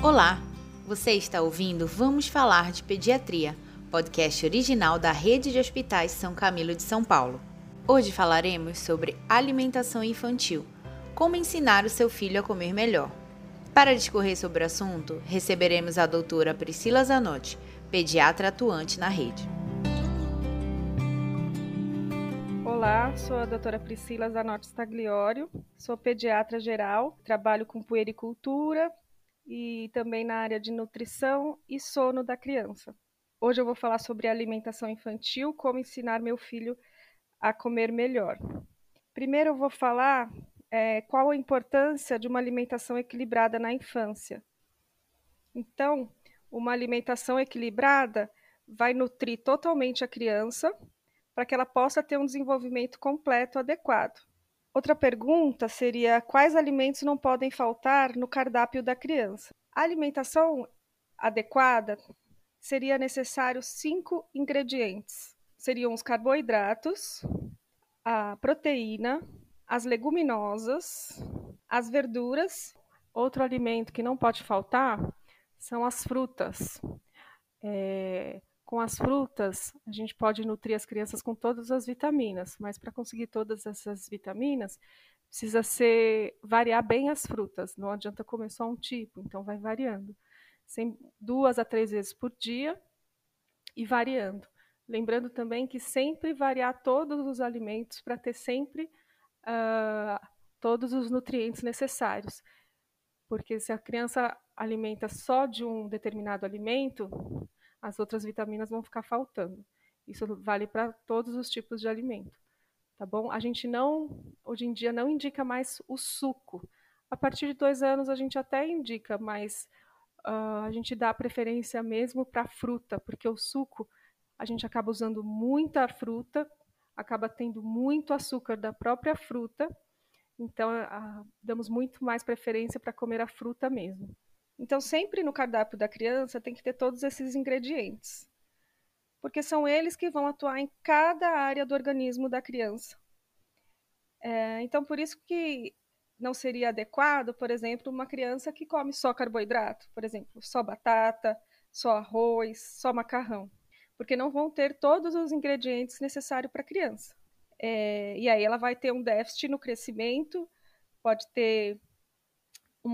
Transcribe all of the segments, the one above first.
Olá, você está ouvindo Vamos Falar de Pediatria, podcast original da Rede de Hospitais São Camilo de São Paulo. Hoje falaremos sobre alimentação infantil, como ensinar o seu filho a comer melhor. Para discorrer sobre o assunto, receberemos a doutora Priscila Zanotti, pediatra atuante na rede. Olá, sou a doutora Priscila Zanotti Stagliório, sou pediatra geral, trabalho com puericultura e também na área de nutrição e sono da criança. Hoje eu vou falar sobre alimentação infantil, como ensinar meu filho a comer melhor. Primeiro eu vou falar é, qual a importância de uma alimentação equilibrada na infância. Então, uma alimentação equilibrada vai nutrir totalmente a criança para que ela possa ter um desenvolvimento completo adequado. Outra pergunta seria: quais alimentos não podem faltar no cardápio da criança? A alimentação adequada seria necessário cinco ingredientes: seriam os carboidratos, a proteína, as leguminosas, as verduras. Outro alimento que não pode faltar são as frutas. É, com as frutas, a gente pode nutrir as crianças com todas as vitaminas, mas para conseguir todas essas vitaminas, precisa ser variar bem as frutas. Não adianta comer só um tipo, então vai variando. Sem, duas a três vezes por dia e variando. Lembrando também que sempre variar todos os alimentos para ter sempre uh, todos os nutrientes necessários. Porque se a criança alimenta só de um determinado alimento, as outras vitaminas vão ficar faltando. Isso vale para todos os tipos de alimento. Tá bom? A gente não, hoje em dia, não indica mais o suco. A partir de dois anos a gente até indica, mas uh, a gente dá preferência mesmo para fruta, porque o suco a gente acaba usando muita fruta, acaba tendo muito açúcar da própria fruta, então damos muito mais preferência para comer a fruta mesmo. Então, sempre no cardápio da criança tem que ter todos esses ingredientes, porque são eles que vão atuar em cada área do organismo da criança. É, então, por isso que não seria adequado, por exemplo, uma criança que come só carboidrato, por exemplo, só batata, só arroz, só macarrão, porque não vão ter todos os ingredientes necessários para a criança. É, e aí ela vai ter um déficit no crescimento, pode ter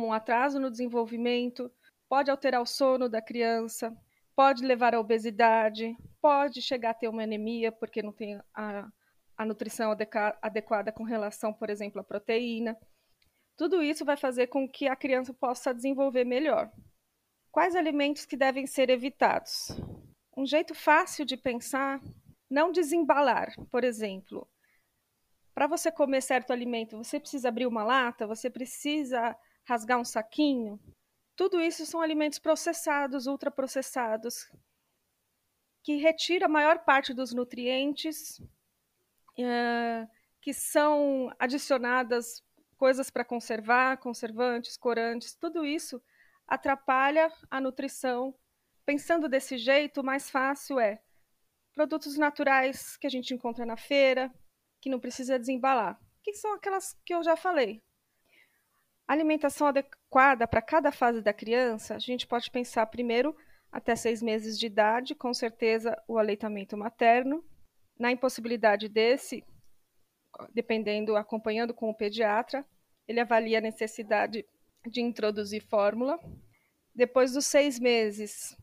um atraso no desenvolvimento, pode alterar o sono da criança, pode levar à obesidade, pode chegar a ter uma anemia porque não tem a, a nutrição adequada com relação, por exemplo, à proteína. Tudo isso vai fazer com que a criança possa desenvolver melhor. Quais alimentos que devem ser evitados? Um jeito fácil de pensar, não desembalar, por exemplo. Para você comer certo alimento, você precisa abrir uma lata, você precisa rasgar um saquinho. Tudo isso são alimentos processados, ultraprocessados, que retira a maior parte dos nutrientes, uh, que são adicionadas coisas para conservar, conservantes, corantes, tudo isso atrapalha a nutrição. Pensando desse jeito, o mais fácil é produtos naturais que a gente encontra na feira, que não precisa desembalar, que são aquelas que eu já falei, alimentação adequada para cada fase da criança, a gente pode pensar primeiro até seis meses de idade, com certeza o aleitamento materno. Na impossibilidade desse, dependendo, acompanhando com o pediatra, ele avalia a necessidade de introduzir fórmula. Depois dos seis meses,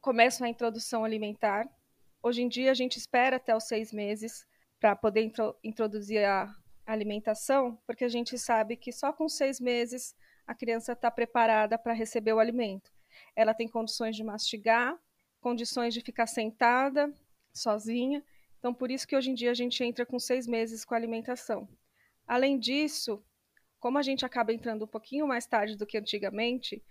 começa a introdução alimentar. Hoje em dia, a gente espera até os seis meses para poder intro introduzir a alimentação, porque a gente sabe que só com seis meses a criança está preparada para receber o alimento. Ela tem condições de mastigar, condições de ficar sentada, sozinha. Então, por isso que hoje em dia a gente entra com seis meses com a alimentação. Além disso, como a gente acaba entrando um pouquinho mais tarde do que antigamente,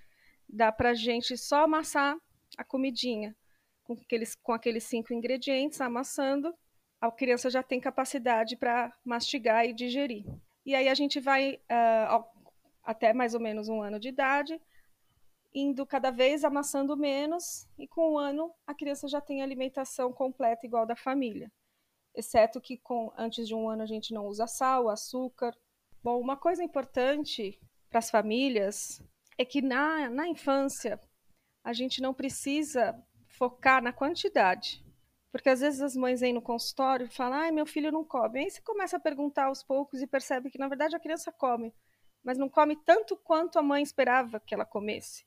dá para a gente só amassar a comidinha com aqueles, com aqueles cinco ingredientes, amassando a criança já tem capacidade para mastigar e digerir. E aí a gente vai uh, até mais ou menos um ano de idade, indo cada vez amassando menos, e com um ano a criança já tem alimentação completa igual da família. Exceto que com, antes de um ano a gente não usa sal, açúcar. Bom, uma coisa importante para as famílias é que na, na infância a gente não precisa focar na quantidade. Porque às vezes as mães vêm no consultório e falam, ai, meu filho não come. Aí você começa a perguntar aos poucos e percebe que, na verdade, a criança come, mas não come tanto quanto a mãe esperava que ela comesse.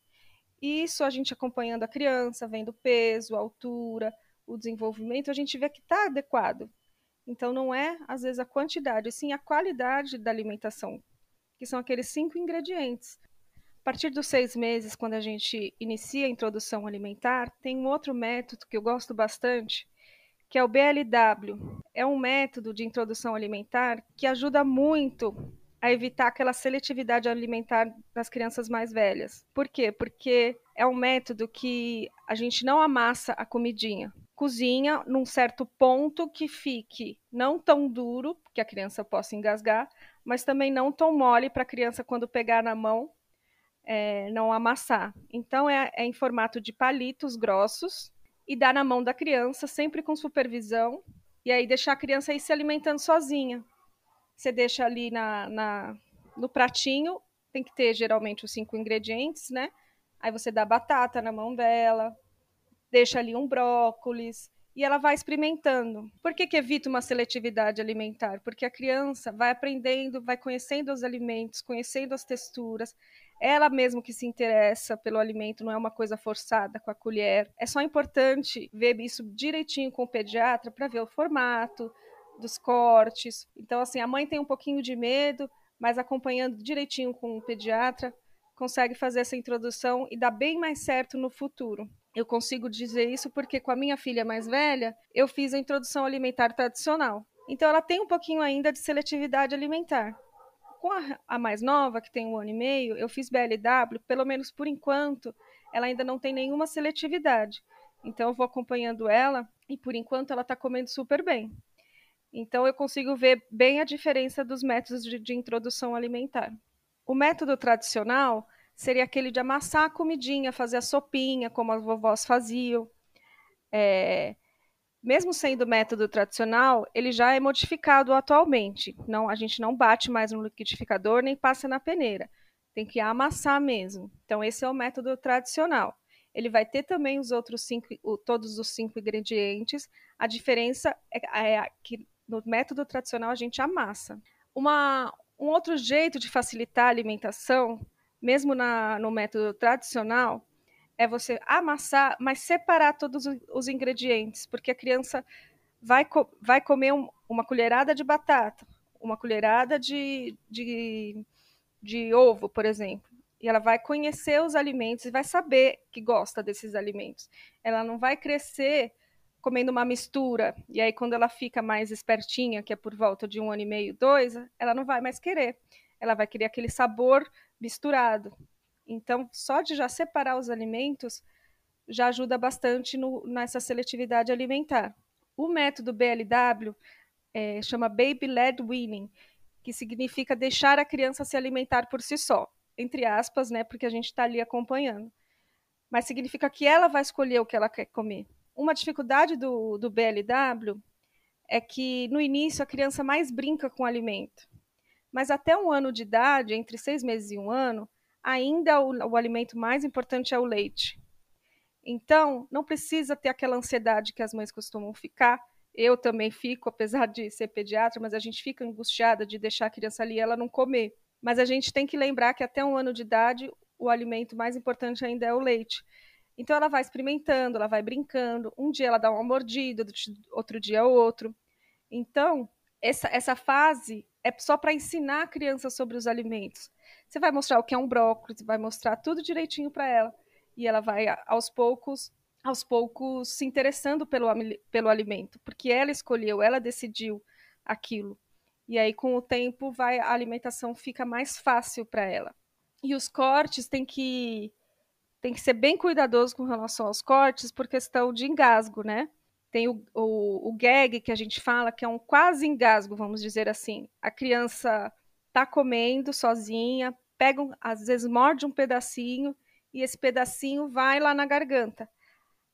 Isso a gente acompanhando a criança, vendo o peso, a altura, o desenvolvimento, a gente vê que está adequado. Então não é, às vezes, a quantidade, sim a qualidade da alimentação, que são aqueles cinco ingredientes. A partir dos seis meses, quando a gente inicia a introdução alimentar, tem um outro método que eu gosto bastante, que é o BLW. É um método de introdução alimentar que ajuda muito a evitar aquela seletividade alimentar das crianças mais velhas. Por quê? Porque é um método que a gente não amassa a comidinha. Cozinha num certo ponto que fique não tão duro, que a criança possa engasgar, mas também não tão mole para a criança, quando pegar na mão, é, não amassar. Então, é, é em formato de palitos grossos e dá na mão da criança, sempre com supervisão, e aí deixar a criança ir se alimentando sozinha. Você deixa ali na, na, no pratinho, tem que ter geralmente os cinco ingredientes, né? Aí você dá batata na mão dela, deixa ali um brócolis, e ela vai experimentando. Por que, que evita uma seletividade alimentar? Porque a criança vai aprendendo, vai conhecendo os alimentos, conhecendo as texturas. Ela mesmo que se interessa pelo alimento, não é uma coisa forçada com a colher. É só importante ver isso direitinho com o pediatra para ver o formato dos cortes. Então, assim, a mãe tem um pouquinho de medo, mas acompanhando direitinho com o pediatra, consegue fazer essa introdução e dá bem mais certo no futuro. Eu consigo dizer isso porque com a minha filha mais velha, eu fiz a introdução alimentar tradicional. Então ela tem um pouquinho ainda de seletividade alimentar. Com a, a mais nova, que tem um ano e meio, eu fiz BLW, pelo menos por enquanto, ela ainda não tem nenhuma seletividade. Então eu vou acompanhando ela e por enquanto ela está comendo super bem. Então eu consigo ver bem a diferença dos métodos de, de introdução alimentar. O método tradicional seria aquele de amassar a comidinha, fazer a sopinha, como as vovós faziam. É, mesmo sendo método tradicional, ele já é modificado atualmente. Não, a gente não bate mais no liquidificador nem passa na peneira. Tem que amassar mesmo. Então esse é o método tradicional. Ele vai ter também os outros cinco, todos os cinco ingredientes. A diferença é, é que no método tradicional a gente amassa. Uma, um outro jeito de facilitar a alimentação mesmo na, no método tradicional, é você amassar, mas separar todos os ingredientes, porque a criança vai, co vai comer um, uma colherada de batata, uma colherada de, de, de ovo, por exemplo. E ela vai conhecer os alimentos e vai saber que gosta desses alimentos. Ela não vai crescer comendo uma mistura. E aí, quando ela fica mais espertinha, que é por volta de um ano e meio, dois, ela não vai mais querer. Ela vai querer aquele sabor misturado. Então, só de já separar os alimentos já ajuda bastante no, nessa seletividade alimentar. O método BLW é, chama Baby Led Weaning, que significa deixar a criança se alimentar por si só, entre aspas, né, porque a gente está ali acompanhando. Mas significa que ela vai escolher o que ela quer comer. Uma dificuldade do, do BLW é que no início a criança mais brinca com o alimento. Mas até um ano de idade, entre seis meses e um ano, ainda o, o alimento mais importante é o leite. Então, não precisa ter aquela ansiedade que as mães costumam ficar. Eu também fico, apesar de ser pediatra, mas a gente fica angustiada de deixar a criança ali e ela não comer. Mas a gente tem que lembrar que até um ano de idade, o alimento mais importante ainda é o leite. Então ela vai experimentando, ela vai brincando. Um dia ela dá uma mordida, outro dia outro. Então, essa, essa fase é só para ensinar a criança sobre os alimentos. Você vai mostrar o que é um brócolis, vai mostrar tudo direitinho para ela e ela vai aos poucos, aos poucos se interessando pelo, pelo alimento, porque ela escolheu, ela decidiu aquilo. E aí com o tempo vai a alimentação fica mais fácil para ela. E os cortes tem que tem que ser bem cuidadoso com relação aos cortes por questão de engasgo, né? Tem o, o, o gag que a gente fala, que é um quase engasgo, vamos dizer assim. A criança está comendo sozinha, pega, um, às vezes morde um pedacinho e esse pedacinho vai lá na garganta.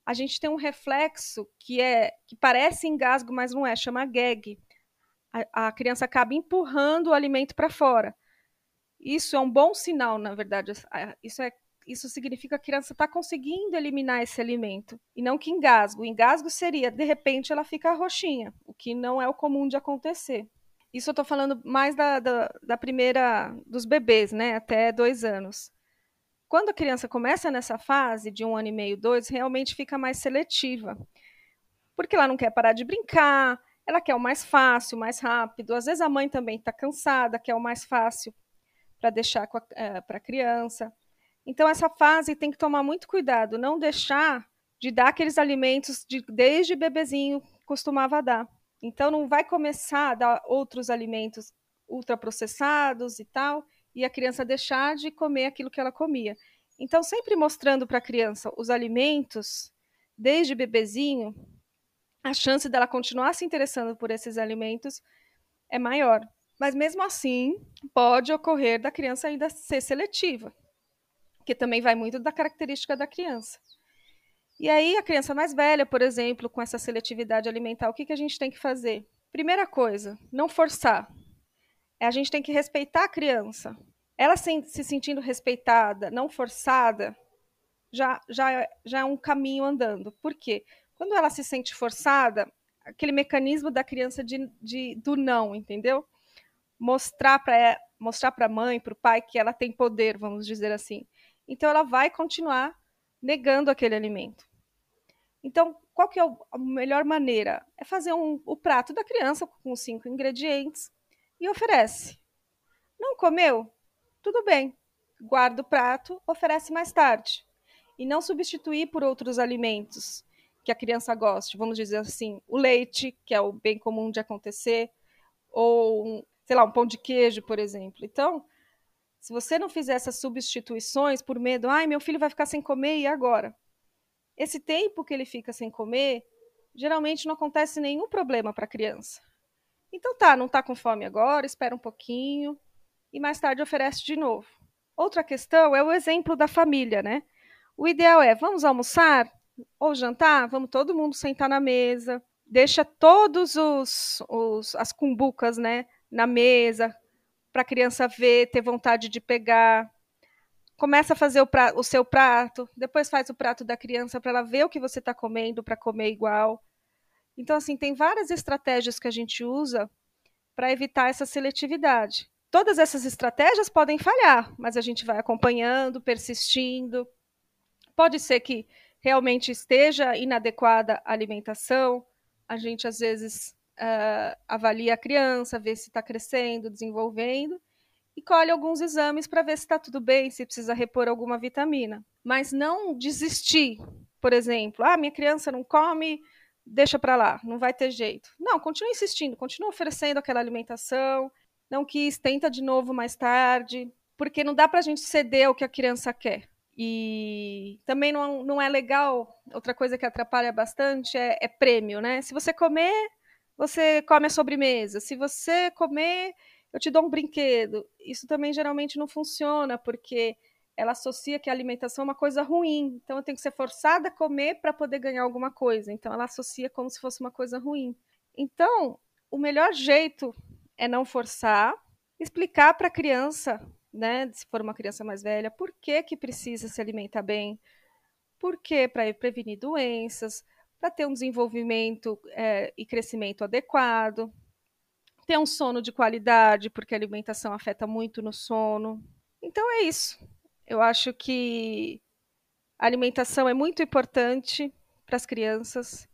A gente tem um reflexo que é que parece engasgo, mas não é, chama gag. A, a criança acaba empurrando o alimento para fora. Isso é um bom sinal, na verdade. Isso é isso significa que a criança está conseguindo eliminar esse alimento. E não que engasgo. O engasgo seria, de repente, ela fica roxinha, o que não é o comum de acontecer. Isso eu estou falando mais da, da, da, primeira, dos bebês, né, até dois anos. Quando a criança começa nessa fase de um ano e meio, dois, realmente fica mais seletiva. Porque ela não quer parar de brincar, ela quer o mais fácil, o mais rápido. Às vezes a mãe também está cansada, quer o mais fácil para deixar para a eh, criança. Então, essa fase tem que tomar muito cuidado, não deixar de dar aqueles alimentos de, desde bebezinho costumava dar. Então, não vai começar a dar outros alimentos ultraprocessados e tal, e a criança deixar de comer aquilo que ela comia. Então, sempre mostrando para a criança os alimentos, desde bebezinho, a chance dela continuar se interessando por esses alimentos é maior. Mas mesmo assim, pode ocorrer da criança ainda ser seletiva que também vai muito da característica da criança. E aí, a criança mais velha, por exemplo, com essa seletividade alimentar, o que, que a gente tem que fazer? Primeira coisa, não forçar. A gente tem que respeitar a criança. Ela se, se sentindo respeitada, não forçada, já, já, já é um caminho andando. Por quê? Quando ela se sente forçada, aquele mecanismo da criança de, de do não, entendeu? Mostrar para mostrar a mãe, para o pai que ela tem poder, vamos dizer assim. Então ela vai continuar negando aquele alimento. Então, qual que é a melhor maneira? É fazer um, o prato da criança com cinco ingredientes e oferece. Não comeu? Tudo bem. Guarda o prato, oferece mais tarde. E não substituir por outros alimentos que a criança goste. Vamos dizer assim, o leite, que é o bem comum de acontecer, ou, sei lá, um pão de queijo, por exemplo. Então, se você não fizer essas substituições por medo, ai, meu filho vai ficar sem comer e agora? Esse tempo que ele fica sem comer, geralmente não acontece nenhum problema para a criança. Então tá, não está com fome agora, espera um pouquinho e mais tarde oferece de novo. Outra questão é o exemplo da família, né? O ideal é, vamos almoçar ou jantar? Vamos todo mundo sentar na mesa, deixa todos os, os as cumbucas, né, na mesa, para a criança ver, ter vontade de pegar. Começa a fazer o, o seu prato, depois faz o prato da criança para ela ver o que você está comendo, para comer igual. Então, assim, tem várias estratégias que a gente usa para evitar essa seletividade. Todas essas estratégias podem falhar, mas a gente vai acompanhando, persistindo. Pode ser que realmente esteja inadequada a alimentação, a gente às vezes uh, avalia a criança, vê se está crescendo, desenvolvendo, e colhe alguns exames para ver se está tudo bem, se precisa repor alguma vitamina. Mas não desistir, por exemplo, ah, minha criança não come, deixa para lá, não vai ter jeito. Não, continue insistindo, continue oferecendo aquela alimentação, não quis, tenta de novo mais tarde, porque não dá para a gente ceder o que a criança quer. E também não, não é legal, outra coisa que atrapalha bastante é, é prêmio, né? Se você comer, você come a sobremesa. Se você comer, eu te dou um brinquedo. Isso também geralmente não funciona, porque ela associa que a alimentação é uma coisa ruim. Então eu tenho que ser forçada a comer para poder ganhar alguma coisa. Então ela associa como se fosse uma coisa ruim. Então, o melhor jeito é não forçar, explicar para a criança, né, se for uma criança mais velha, por que que precisa se alimentar bem, por que para prevenir doenças, para ter um desenvolvimento é, e crescimento adequado, ter um sono de qualidade, porque a alimentação afeta muito no sono. Então é isso. Eu acho que a alimentação é muito importante para as crianças.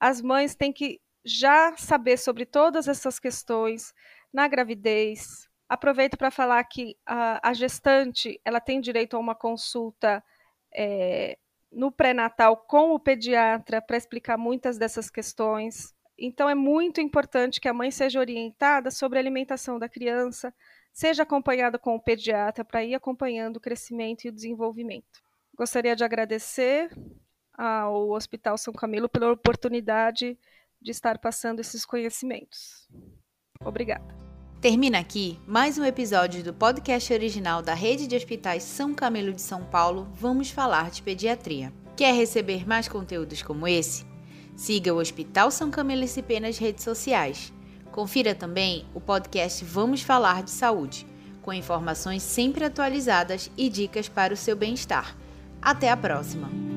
As mães têm que já saber sobre todas essas questões na gravidez. Aproveito para falar que a, a, gestante ela tem direito a uma consulta é, no pré-natal com o pediatra para explicar muitas dessas questões. Então, é muito importante que a mãe seja orientada sobre a alimentação da criança, seja acompanhada com o pediatra para ir acompanhando o crescimento e o desenvolvimento. Gostaria de agradecer ao Hospital São Camilo pela oportunidade de estar passando esses conhecimentos. Obrigada. Termina aqui mais um episódio do podcast original da Rede de Hospitais São Camilo de São Paulo. Vamos falar de pediatria. Quer receber mais conteúdos como esse? Siga o Hospital São Camilo SP nas redes sociais. Confira também o podcast Vamos Falar de Saúde, com informações sempre atualizadas e dicas para o seu bem-estar. Até a próxima!